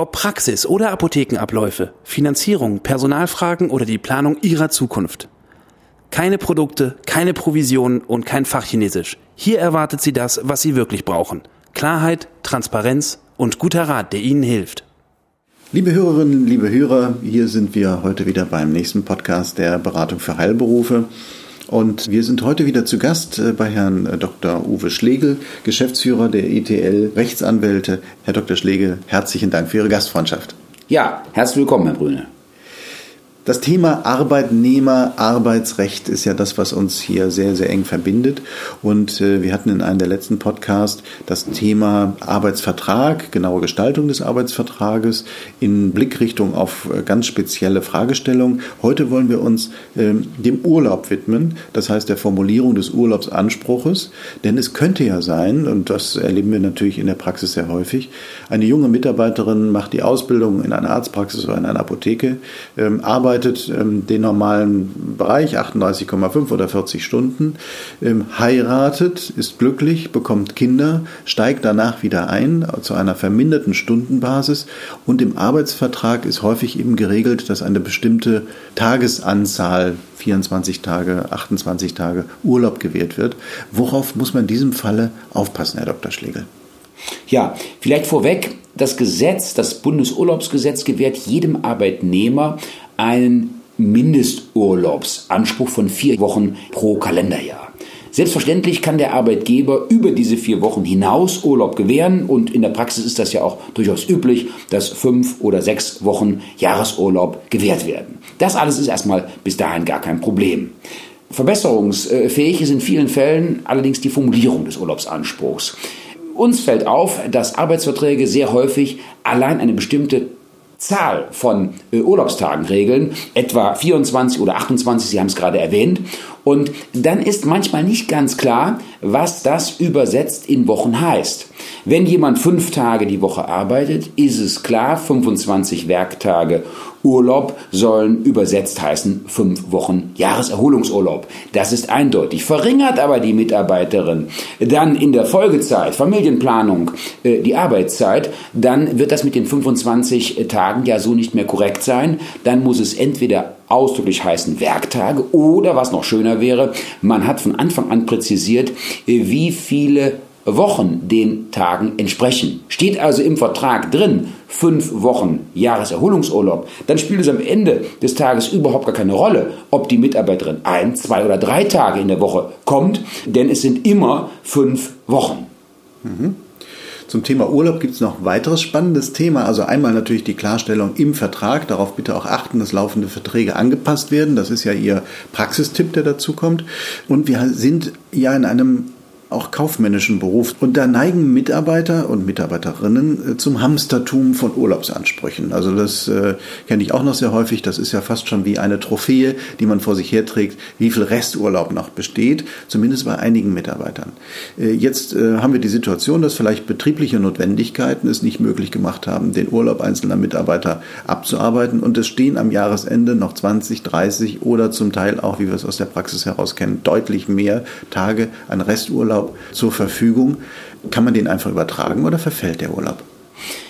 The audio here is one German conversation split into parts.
Ob Praxis oder Apothekenabläufe, Finanzierung, Personalfragen oder die Planung Ihrer Zukunft. Keine Produkte, keine Provisionen und kein Fachchinesisch. Hier erwartet Sie das, was Sie wirklich brauchen. Klarheit, Transparenz und guter Rat, der Ihnen hilft. Liebe Hörerinnen, liebe Hörer, hier sind wir heute wieder beim nächsten Podcast der Beratung für Heilberufe. Und wir sind heute wieder zu Gast äh, bei Herrn äh, Dr. Uwe Schlegel, Geschäftsführer der ETL Rechtsanwälte. Herr Dr. Schlegel, herzlichen Dank für Ihre Gastfreundschaft. Ja, herzlich willkommen, Herr Brüne. Das Thema Arbeitnehmer, Arbeitsrecht ist ja das, was uns hier sehr, sehr eng verbindet. Und äh, wir hatten in einem der letzten Podcasts das Thema Arbeitsvertrag, genaue Gestaltung des Arbeitsvertrages in Blickrichtung auf äh, ganz spezielle Fragestellungen. Heute wollen wir uns äh, dem Urlaub widmen, das heißt der Formulierung des Urlaubsanspruches. Denn es könnte ja sein, und das erleben wir natürlich in der Praxis sehr häufig, eine junge Mitarbeiterin macht die Ausbildung in einer Arztpraxis oder in einer Apotheke, ähm, arbeitet arbeitet ähm, den normalen Bereich, 38,5 oder 40 Stunden, ähm, heiratet, ist glücklich, bekommt Kinder, steigt danach wieder ein zu einer verminderten Stundenbasis und im Arbeitsvertrag ist häufig eben geregelt, dass eine bestimmte Tagesanzahl 24 Tage, 28 Tage Urlaub gewährt wird. Worauf muss man in diesem Falle aufpassen, Herr Dr. Schlegel? Ja, vielleicht vorweg, das Gesetz, das Bundesurlaubsgesetz gewährt jedem Arbeitnehmer einen Mindesturlaubsanspruch von vier Wochen pro Kalenderjahr. Selbstverständlich kann der Arbeitgeber über diese vier Wochen hinaus Urlaub gewähren und in der Praxis ist das ja auch durchaus üblich, dass fünf oder sechs Wochen Jahresurlaub gewährt werden. Das alles ist erstmal bis dahin gar kein Problem. Verbesserungsfähig ist in vielen Fällen allerdings die Formulierung des Urlaubsanspruchs. Uns fällt auf, dass Arbeitsverträge sehr häufig allein eine bestimmte Zahl von äh, Urlaubstagen regeln, etwa 24 oder 28, Sie haben es gerade erwähnt. Und dann ist manchmal nicht ganz klar, was das übersetzt in Wochen heißt. Wenn jemand fünf Tage die Woche arbeitet, ist es klar, 25 Werktage Urlaub sollen übersetzt heißen fünf Wochen Jahreserholungsurlaub. Das ist eindeutig. Verringert aber die Mitarbeiterin dann in der Folgezeit, Familienplanung, äh, die Arbeitszeit, dann wird das mit den 25 Tagen ja so nicht mehr korrekt sein. Dann muss es entweder ausdrücklich heißen Werktage oder was noch schöner wäre, man hat von Anfang an präzisiert, äh, wie viele Wochen den Tagen entsprechen. Steht also im Vertrag drin, fünf Wochen Jahreserholungsurlaub, dann spielt es am Ende des Tages überhaupt gar keine Rolle, ob die Mitarbeiterin ein, zwei oder drei Tage in der Woche kommt, denn es sind immer fünf Wochen. Mhm. Zum Thema Urlaub gibt es noch ein weiteres spannendes Thema. Also einmal natürlich die Klarstellung im Vertrag. Darauf bitte auch achten, dass laufende Verträge angepasst werden. Das ist ja Ihr Praxistipp, der dazu kommt. Und wir sind ja in einem auch kaufmännischen Beruf. Und da neigen Mitarbeiter und Mitarbeiterinnen äh, zum Hamstertum von Urlaubsansprüchen. Also das äh, kenne ich auch noch sehr häufig. Das ist ja fast schon wie eine Trophäe, die man vor sich herträgt, wie viel Resturlaub noch besteht, zumindest bei einigen Mitarbeitern. Äh, jetzt äh, haben wir die Situation, dass vielleicht betriebliche Notwendigkeiten es nicht möglich gemacht haben, den Urlaub einzelner Mitarbeiter abzuarbeiten. Und es stehen am Jahresende noch 20, 30 oder zum Teil auch, wie wir es aus der Praxis heraus kennen, deutlich mehr Tage an Resturlaub Urlaub zur Verfügung. Kann man den einfach übertragen oder verfällt der Urlaub?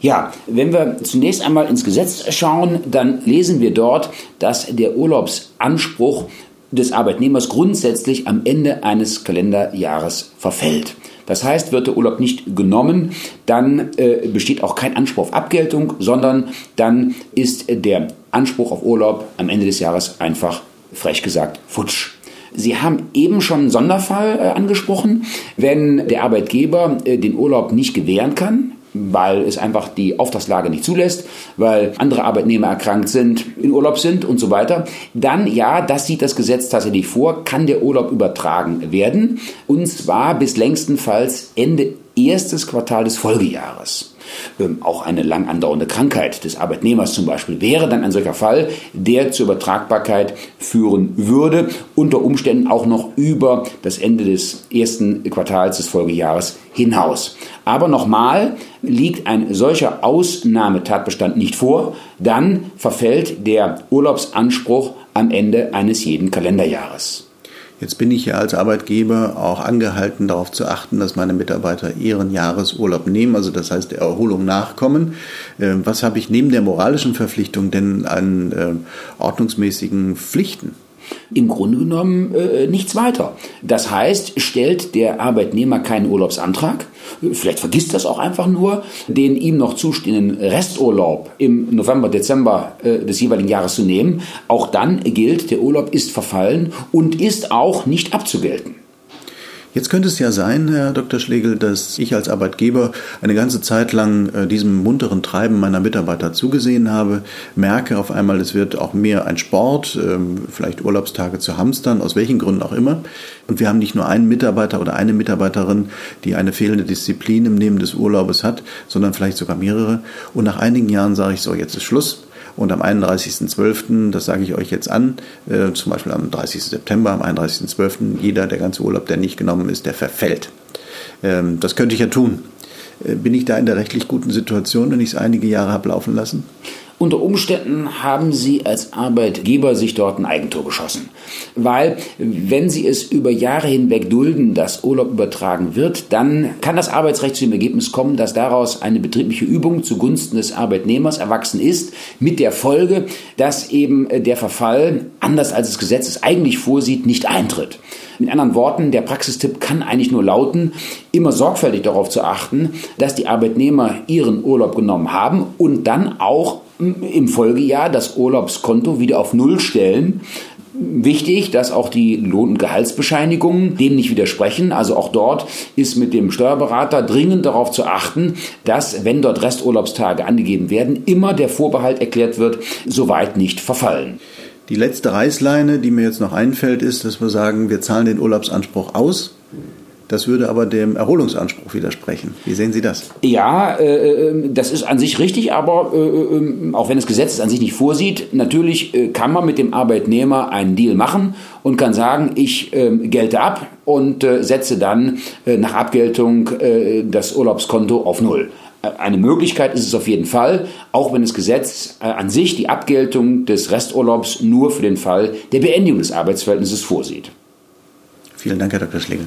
Ja, wenn wir zunächst einmal ins Gesetz schauen, dann lesen wir dort, dass der Urlaubsanspruch des Arbeitnehmers grundsätzlich am Ende eines Kalenderjahres verfällt. Das heißt, wird der Urlaub nicht genommen, dann äh, besteht auch kein Anspruch auf Abgeltung, sondern dann ist der Anspruch auf Urlaub am Ende des Jahres einfach, frech gesagt, futsch. Sie haben eben schon einen Sonderfall äh, angesprochen, wenn der Arbeitgeber äh, den Urlaub nicht gewähren kann, weil es einfach die Auftragslage nicht zulässt, weil andere Arbeitnehmer erkrankt sind, in Urlaub sind und so weiter, dann ja, das sieht das Gesetz tatsächlich vor, kann der Urlaub übertragen werden. Und zwar bis längstenfalls Ende erstes Quartal des Folgejahres. Ähm, auch eine lang andauernde Krankheit des Arbeitnehmers zum Beispiel wäre dann ein solcher Fall, der zur Übertragbarkeit führen würde, unter Umständen auch noch über das Ende des ersten Quartals des Folgejahres hinaus. Aber nochmal, liegt ein solcher Ausnahmetatbestand nicht vor, dann verfällt der Urlaubsanspruch am Ende eines jeden Kalenderjahres. Jetzt bin ich ja als Arbeitgeber auch angehalten, darauf zu achten, dass meine Mitarbeiter ihren Jahresurlaub nehmen, also das heißt der Erholung nachkommen. Ähm, was habe ich neben der moralischen Verpflichtung denn an ähm, ordnungsmäßigen Pflichten? Im Grunde genommen äh, nichts weiter. Das heißt, stellt der Arbeitnehmer keinen Urlaubsantrag, vielleicht vergisst das auch einfach nur, den ihm noch zustehenden Resturlaub im November, Dezember äh, des jeweiligen Jahres zu nehmen, auch dann gilt, der Urlaub ist verfallen und ist auch nicht abzugelten. Jetzt könnte es ja sein, Herr Dr. Schlegel, dass ich als Arbeitgeber eine ganze Zeit lang äh, diesem munteren Treiben meiner Mitarbeiter zugesehen habe, merke auf einmal, es wird auch mehr ein Sport, ähm, vielleicht Urlaubstage zu hamstern, aus welchen Gründen auch immer. Und wir haben nicht nur einen Mitarbeiter oder eine Mitarbeiterin, die eine fehlende Disziplin im Nehmen des Urlaubes hat, sondern vielleicht sogar mehrere. Und nach einigen Jahren sage ich so, jetzt ist Schluss und am 31.12., das sage ich euch jetzt an, äh, zum Beispiel am 30. September, am 31.12., jeder, der ganze Urlaub, der nicht genommen ist, der verfällt. Ähm, das könnte ich ja tun. Äh, bin ich da in der rechtlich guten Situation, wenn ich es einige Jahre habe laufen lassen? Unter Umständen haben Sie als Arbeitgeber sich dort ein Eigentor geschossen. Weil, wenn Sie es über Jahre hinweg dulden, dass Urlaub übertragen wird, dann kann das Arbeitsrecht zu dem Ergebnis kommen, dass daraus eine betriebliche Übung zugunsten des Arbeitnehmers erwachsen ist, mit der Folge, dass eben der Verfall, anders als das Gesetz es eigentlich vorsieht, nicht eintritt. Mit anderen Worten, der Praxistipp kann eigentlich nur lauten, immer sorgfältig darauf zu achten, dass die Arbeitnehmer ihren Urlaub genommen haben und dann auch im Folgejahr das Urlaubskonto wieder auf Null stellen. Wichtig, dass auch die Lohn- und Gehaltsbescheinigungen dem nicht widersprechen. Also auch dort ist mit dem Steuerberater dringend darauf zu achten, dass, wenn dort Resturlaubstage angegeben werden, immer der Vorbehalt erklärt wird, soweit nicht verfallen. Die letzte Reißleine, die mir jetzt noch einfällt, ist, dass wir sagen, wir zahlen den Urlaubsanspruch aus das würde aber dem Erholungsanspruch widersprechen. Wie sehen Sie das? Ja, äh, äh das ist an sich richtig, aber äh, äh, auch wenn das Gesetz es an sich nicht vorsieht, natürlich äh, kann man mit dem Arbeitnehmer einen Deal machen und kann sagen, ich äh, gelte ab und setze dann nach Abgeltung das Urlaubskonto auf Null. Eine Möglichkeit ist es auf jeden Fall, auch wenn das Gesetz an sich die Abgeltung des Resturlaubs nur für den Fall der Beendigung des Arbeitsverhältnisses vorsieht. Vielen Dank, Herr Dr. Schlegel.